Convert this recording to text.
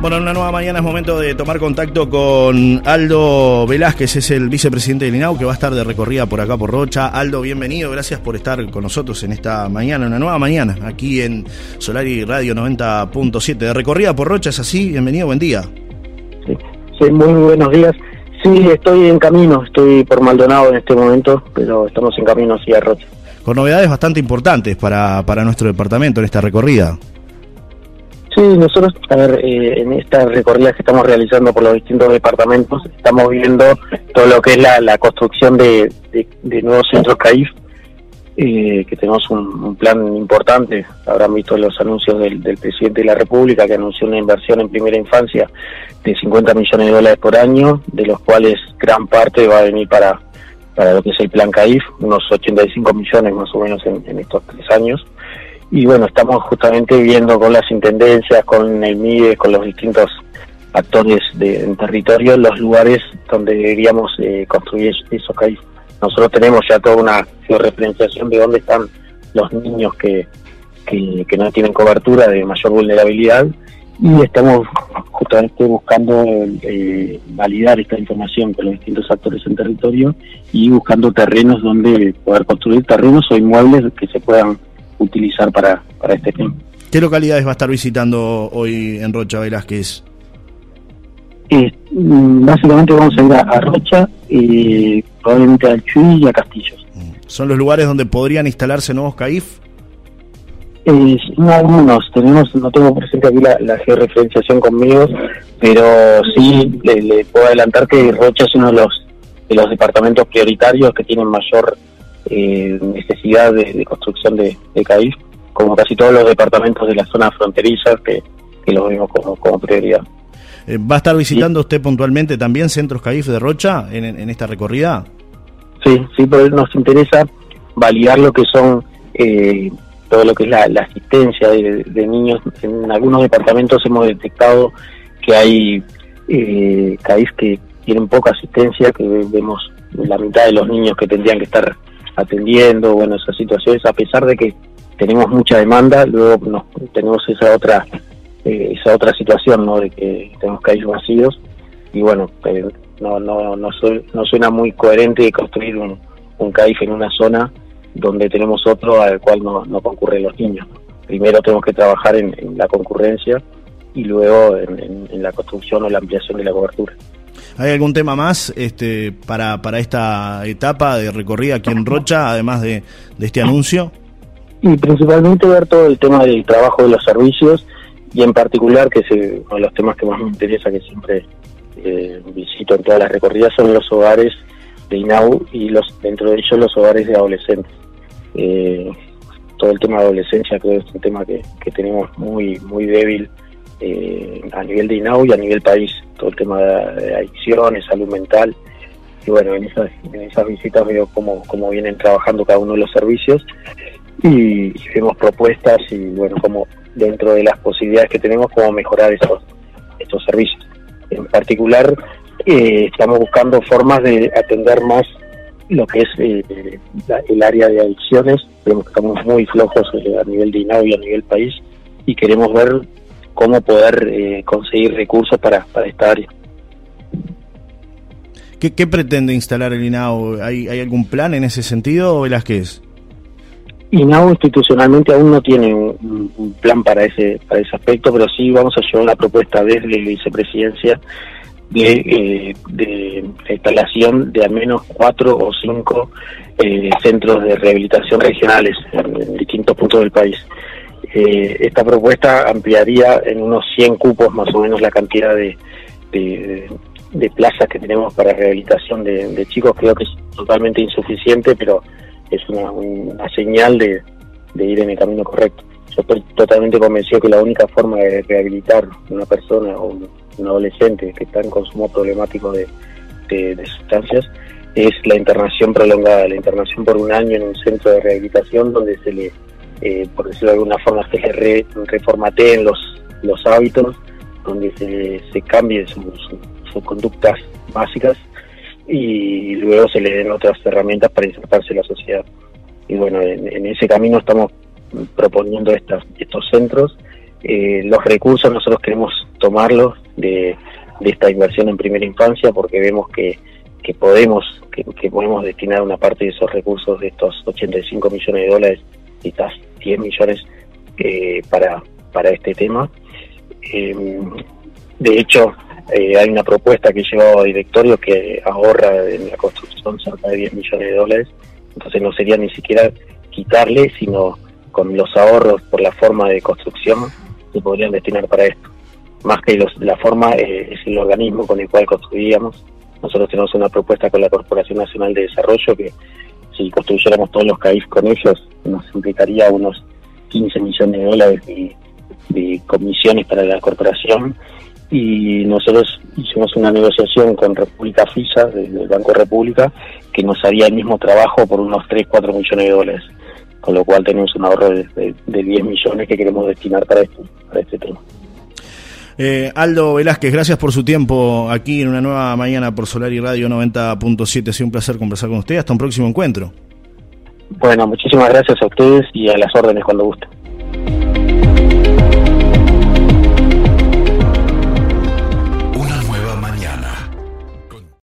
Bueno, en una nueva mañana es momento de tomar contacto con Aldo Velázquez, es el vicepresidente del INAU que va a estar de recorrida por acá por Rocha. Aldo, bienvenido, gracias por estar con nosotros en esta mañana, una nueva mañana, aquí en Solari Radio 90.7. De recorrida por Rocha, ¿es así? Bienvenido, buen día. Sí, muy buenos días. Sí, estoy en camino, estoy por Maldonado en este momento, pero estamos en camino hacia Rocha. Con novedades bastante importantes para, para nuestro departamento en esta recorrida. Sí, nosotros, a ver, eh, en esta recorrida que estamos realizando por los distintos departamentos, estamos viendo todo lo que es la, construcción de, nuevos centros CAIF, eh, que tenemos un, plan importante. Habrán visto los anuncios del, presidente de la República, que anunció una inversión en primera infancia de 50 millones de dólares por año, de los cuales gran parte va a venir para, para lo que es el plan CAIF, unos 85 millones más o menos en estos tres años y bueno, estamos justamente viendo con las intendencias, con el MIDE, con los distintos actores de, en territorio, los lugares donde deberíamos eh, construir esos CAIF. Nosotros tenemos ya toda una georreferenciación de dónde están los niños que, que, no tienen cobertura de mayor vulnerabilidad y estamos justamente buscando eh, validar esta información con los distintos actores en territorio y buscando terrenos donde poder construir terrenos o inmuebles que se puedan utilizar para, para este fin. ¿Qué localidades va a estar visitando hoy en Rocha Velázquez? Eh, mm, básicamente vamos a ir a, Rocha y probablemente al Chuy y a Castillos. Mm. ¿Son los lugares donde podrían instalarse nuevos CAIF? Eh, no algunos, tenemos, no tengo presente aquí la, la georreferenciación conmigo, pero sí le, puedo adelantar que Rocha es uno de los, de los departamentos prioritarios que tienen mayor eh, necesidad de, construcción de, de, CAIF, como casi todos los departamentos de la zona fronteriza que, que lo vemos como, prioridad. Eh, ¿Va a estar visitando usted puntualmente también centros CAIF de Rocha en, esta recorrida? Sí, sí, porque nos interesa validar lo que son eh, todo lo que es la, asistencia de, niños. En algunos departamentos hemos detectado que hay eh, CAIF que tienen poca asistencia, que vemos la mitad de los niños que tendrían que estar atendiendo, bueno, esas situaciones, a pesar de que tenemos mucha demanda, luego nos, tenemos esa otra eh, esa otra situación, ¿no? De que tenemos calles vacíos y bueno, eh, no, no, no, no suena muy coherente construir un, un CAIF en una zona donde tenemos otro al cual no, no concurren los niños. Primero tenemos que trabajar en, la concurrencia y luego en la construcción o la ampliación de la cobertura. ¿Hay algún tema más este, para, para esta etapa de recorrida aquí en Rocha, además de, este anuncio? Y principalmente ver todo el tema del trabajo de los servicios y en particular, que es uno de los temas que más me interesa, que siempre eh, visito en todas las recorridas, son los hogares de INAU y los dentro de ellos los hogares de adolescentes. Eh, todo el tema de adolescencia creo que es un tema que, que tenemos muy muy débil eh, a nivel de INAU y a nivel país, todo el tema de, adicciones, salud mental. Y bueno, en esas, en esas visitas veo cómo, cómo vienen trabajando cada uno de los servicios y, vemos propuestas y bueno, como dentro de las posibilidades que tenemos, cómo mejorar esos, estos servicios. En particular, eh, estamos buscando formas de atender más lo que es eh, el área de adicciones. Estamos muy flojos a nivel de INAU y a nivel país y queremos ver cómo poder eh, conseguir recursos para, para esta área. ¿Qué, pretende instalar el INAO? ¿Hay, ¿Hay algún plan en ese sentido, Velázquez? INAO institucionalmente aún no tiene un, plan para ese para ese aspecto, pero sí vamos a llevar una propuesta desde la vicepresidencia de, eh, de instalación de al menos cuatro o cinco eh, centros de rehabilitación regionales en distintos puntos del país. Eh, esta propuesta ampliaría en unos 100 cupos más o menos la cantidad de, de, plazas que tenemos para rehabilitación de, chicos. Creo que es totalmente insuficiente, pero es una, una señal de, ir en el camino correcto. Yo estoy totalmente convencido que la única forma de rehabilitar una persona o un, adolescente que está en consumo problemático de, de, sustancias es la internación prolongada, la internación por un año en un centro de rehabilitación donde se le eh, por decirlo de alguna forma, se le reformateen los, los hábitos, donde se, se cambien sus, conductas básicas y luego se le den otras herramientas para insertarse en la sociedad. Y bueno, en, ese camino estamos proponiendo estas, estos centros. Eh, los recursos nosotros queremos tomarlo de, esta inversión en primera infancia porque vemos que, que podemos que, podemos destinar una parte de esos recursos de estos 85 millones de dólares estas 10 millones eh, para, para este tema. Eh, de hecho, eh, hay una propuesta que llevado a directorio que ahorra en la construcción cerca de 10 millones de dólares, entonces no sería ni siquiera quitarle, sino con los ahorros por la forma de construcción se podrían destinar para esto. Más que la forma es el organismo con el cual construíamos. Nosotros tenemos una propuesta con la Corporación Nacional de Desarrollo que si construyéramos todos los CAIF con ellos nos implicaría unos 15 millones de dólares de, comisiones para la corporación y nosotros hicimos una negociación con República FISA, del Banco República, que nos haría el mismo trabajo por unos 3, 4 millones de dólares, con lo cual tenemos un ahorro de, 10 millones que queremos destinar para, esto, para este tema. Eh, Aldo Velázquez, gracias por su tiempo aquí en una nueva mañana por Solar y Radio 90.7. Ha sido un placer conversar con usted. Hasta un próximo encuentro. Bueno, muchísimas gracias a ustedes y a las órdenes cuando gusten.